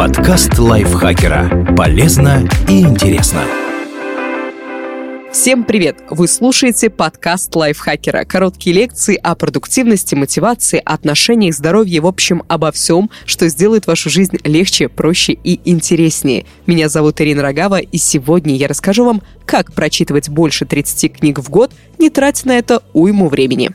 Подкаст лайфхакера. Полезно и интересно. Всем привет! Вы слушаете подкаст лайфхакера. Короткие лекции о продуктивности, мотивации, отношениях, здоровье, в общем, обо всем, что сделает вашу жизнь легче, проще и интереснее. Меня зовут Ирина Рогава, и сегодня я расскажу вам, как прочитывать больше 30 книг в год, не тратя на это уйму времени.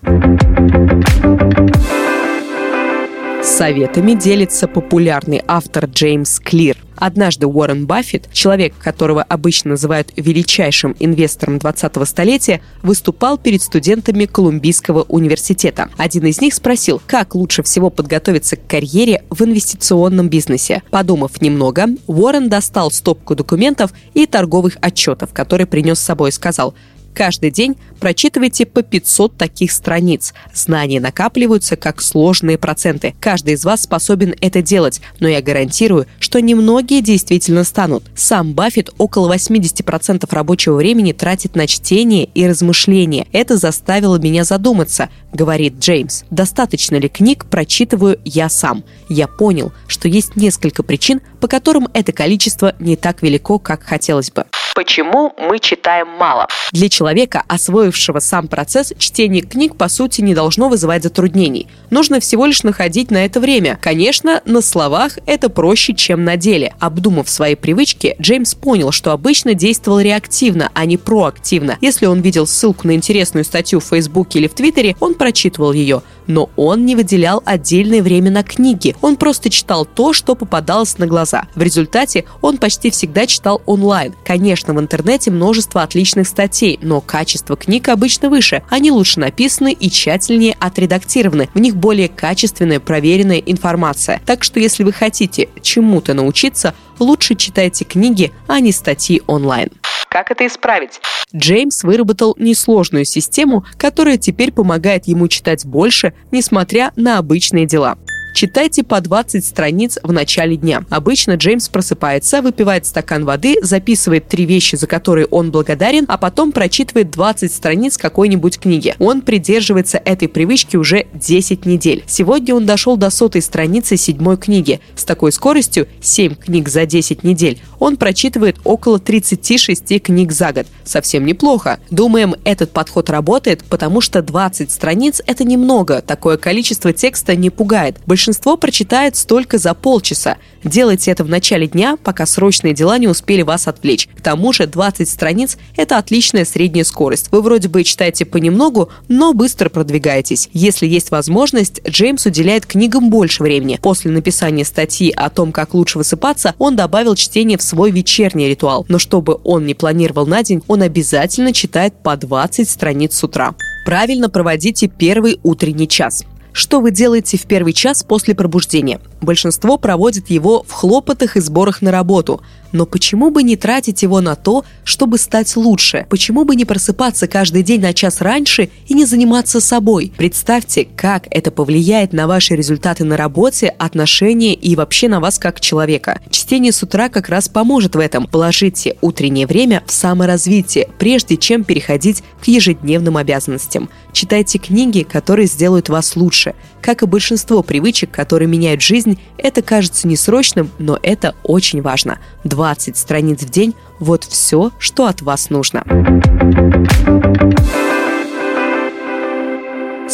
Советами делится популярный автор Джеймс Клир. Однажды Уоррен Баффет, человек, которого обычно называют величайшим инвестором 20-го столетия, выступал перед студентами Колумбийского университета. Один из них спросил, как лучше всего подготовиться к карьере в инвестиционном бизнесе. Подумав немного, Уоррен достал стопку документов и торговых отчетов, которые принес с собой и сказал – Каждый день прочитывайте по 500 таких страниц. Знания накапливаются как сложные проценты. Каждый из вас способен это делать, но я гарантирую, что немногие действительно станут. Сам Баффет около 80% рабочего времени тратит на чтение и размышления. Это заставило меня задуматься, говорит Джеймс. Достаточно ли книг прочитываю я сам? Я понял, что есть несколько причин, по которым это количество не так велико, как хотелось бы. Почему мы читаем мало? Для человека, освоившего сам процесс, чтение книг по сути не должно вызывать затруднений. Нужно всего лишь находить на это время. Конечно, на словах это проще, чем на деле. Обдумав свои привычки, Джеймс понял, что обычно действовал реактивно, а не проактивно. Если он видел ссылку на интересную статью в Фейсбуке или в Твиттере, он прочитывал ее но он не выделял отдельное время на книги. Он просто читал то, что попадалось на глаза. В результате он почти всегда читал онлайн. Конечно, в интернете множество отличных статей, но качество книг обычно выше. Они лучше написаны и тщательнее отредактированы. В них более качественная, проверенная информация. Так что если вы хотите чему-то научиться, лучше читайте книги, а не статьи онлайн. Как это исправить? Джеймс выработал несложную систему, которая теперь помогает ему читать больше, несмотря на обычные дела. Читайте по 20 страниц в начале дня. Обычно Джеймс просыпается, выпивает стакан воды, записывает три вещи, за которые он благодарен, а потом прочитывает 20 страниц какой-нибудь книги. Он придерживается этой привычки уже 10 недель. Сегодня он дошел до сотой страницы седьмой книги. С такой скоростью 7 книг за 10 недель. Он прочитывает около 36 книг за год. Совсем неплохо. Думаем, этот подход работает, потому что 20 страниц – это немного. Такое количество текста не пугает. Большинство большинство прочитает столько за полчаса. Делайте это в начале дня, пока срочные дела не успели вас отвлечь. К тому же 20 страниц – это отличная средняя скорость. Вы вроде бы читаете понемногу, но быстро продвигаетесь. Если есть возможность, Джеймс уделяет книгам больше времени. После написания статьи о том, как лучше высыпаться, он добавил чтение в свой вечерний ритуал. Но чтобы он не планировал на день, он обязательно читает по 20 страниц с утра. Правильно проводите первый утренний час. Что вы делаете в первый час после пробуждения? Большинство проводит его в хлопотах и сборах на работу. Но почему бы не тратить его на то, чтобы стать лучше? Почему бы не просыпаться каждый день на час раньше и не заниматься собой? Представьте, как это повлияет на ваши результаты на работе, отношения и вообще на вас как человека. Чтение с утра как раз поможет в этом. Положите утреннее время в саморазвитие, прежде чем переходить к ежедневным обязанностям. Читайте книги, которые сделают вас лучше. Как и большинство привычек, которые меняют жизнь, это кажется несрочным, но это очень важно. 20 страниц в день – вот все, что от вас нужно.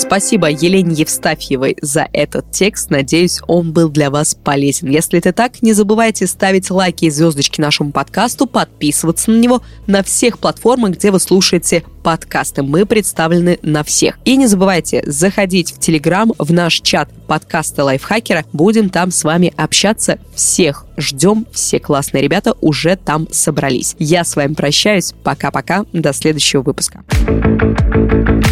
Спасибо Елене Евстафьевой за этот текст. Надеюсь, он был для вас полезен. Если это так, не забывайте ставить лайки и звездочки нашему подкасту, подписываться на него на всех платформах, где вы слушаете подкасты. Мы представлены на всех. И не забывайте заходить в Телеграм, в наш чат подкаста Лайфхакера. Будем там с вами общаться. Всех ждем. Все классные ребята уже там собрались. Я с вами прощаюсь. Пока-пока. До следующего выпуска.